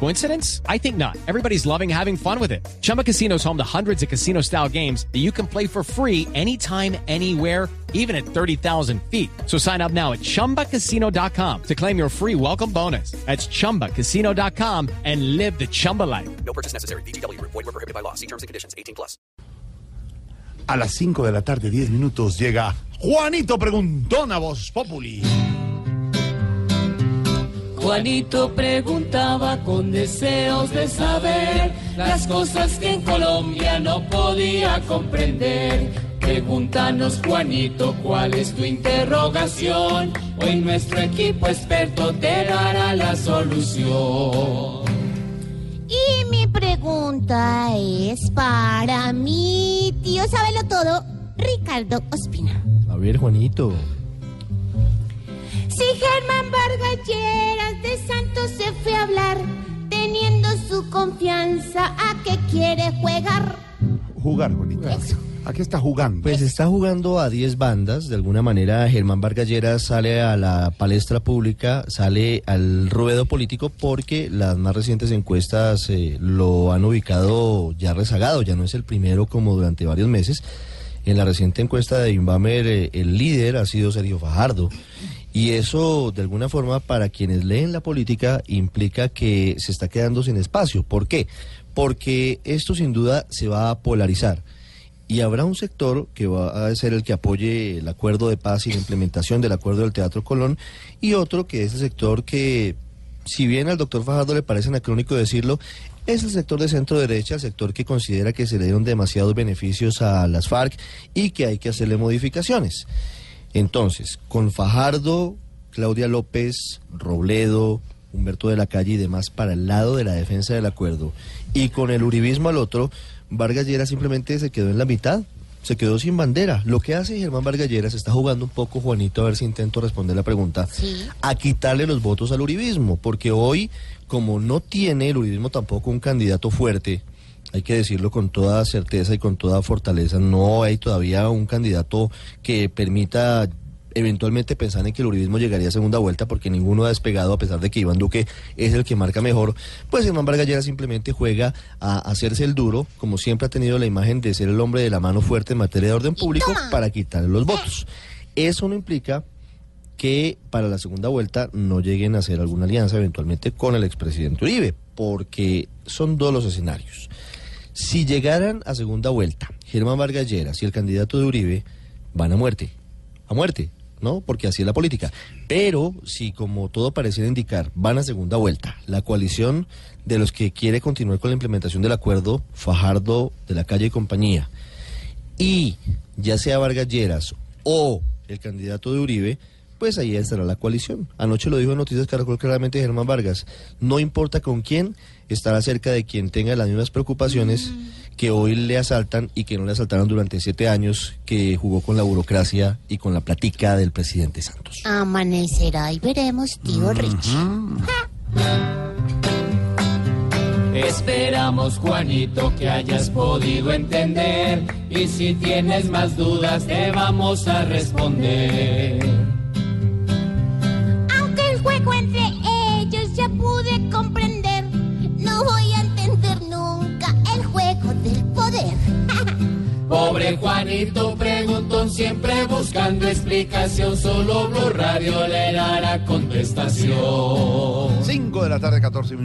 Coincidence? I think not. Everybody's loving having fun with it. Chumba Casino is home to hundreds of casino style games that you can play for free anytime, anywhere, even at 30,000 feet. So sign up now at chumbacasino.com to claim your free welcome bonus. That's chumbacasino.com and live the Chumba life. No purchase necessary. BGW. Void were prohibited by law. See terms and conditions. 18 plus. A las 5 de la tarde, 10 minutos, llega Juanito Preguntón a Voz Populi. Juanito preguntaba con deseos de saber las cosas que en Colombia no podía comprender. Pregúntanos, Juanito, cuál es tu interrogación. Hoy nuestro equipo experto te dará la solución. Y mi pregunta es para mi tío Sábelo Todo, Ricardo Ospina. A ver, Juanito. Si Germán Vargas Lleras de Santos se fue a hablar, teniendo su confianza, ¿a qué quiere jugar? Jugar, Juanito. ¿A qué está jugando? Pues está jugando a 10 bandas. De alguna manera, Germán Vargas Lleras sale a la palestra pública, sale al ruedo político porque las más recientes encuestas eh, lo han ubicado ya rezagado. Ya no es el primero como durante varios meses. En la reciente encuesta de Inbamer, eh, el líder ha sido Sergio Fajardo. Y eso, de alguna forma, para quienes leen la política, implica que se está quedando sin espacio. ¿Por qué? Porque esto sin duda se va a polarizar. Y habrá un sector que va a ser el que apoye el acuerdo de paz y la implementación del acuerdo del Teatro Colón, y otro que es el sector que, si bien al doctor Fajardo le parece anacrónico decirlo, es el sector de centro derecha, el sector que considera que se le dieron demasiados beneficios a las FARC y que hay que hacerle modificaciones. Entonces, con Fajardo, Claudia López, Robledo, Humberto de la Calle y demás para el lado de la defensa del acuerdo, y con el uribismo al otro, Vargas Lleras simplemente se quedó en la mitad, se quedó sin bandera. Lo que hace Germán Vargas Lleras está jugando un poco, Juanito, a ver si intento responder la pregunta, a quitarle los votos al uribismo, porque hoy, como no tiene el uribismo tampoco un candidato fuerte, hay que decirlo con toda certeza y con toda fortaleza, no hay todavía un candidato que permita eventualmente pensar en que el uribismo llegaría a segunda vuelta porque ninguno ha despegado a pesar de que Iván Duque es el que marca mejor, pues Germán Vargas Lleras simplemente juega a hacerse el duro, como siempre ha tenido la imagen de ser el hombre de la mano fuerte en materia de orden público para quitarle los votos. Eso no implica que para la segunda vuelta no lleguen a hacer alguna alianza eventualmente con el expresidente Uribe, porque son dos los escenarios. Si llegaran a segunda vuelta Germán Vargas Lleras y el candidato de Uribe, van a muerte, a muerte, ¿no? Porque así es la política. Pero si, como todo pareciera indicar, van a segunda vuelta, la coalición de los que quiere continuar con la implementación del acuerdo, Fajardo de la calle y compañía, y ya sea Vargas Lleras o el candidato de Uribe, pues ahí estará la coalición. Anoche lo dijo en Noticias Caracol claramente Germán Vargas. No importa con quién, estará cerca de quien tenga las mismas preocupaciones que hoy le asaltan y que no le asaltaron durante siete años, que jugó con la burocracia y con la platica del presidente Santos. Amanecerá y veremos, tío Richie. Esperamos, Juanito, que hayas podido entender. Y si tienes más dudas, te vamos a responder. Juego entre ellos ya pude comprender, no voy a entender nunca el juego del poder. Pobre Juanito preguntón, siempre buscando explicación. Solo Blue Radio le dará contestación. 5 de la tarde, 14 minutos.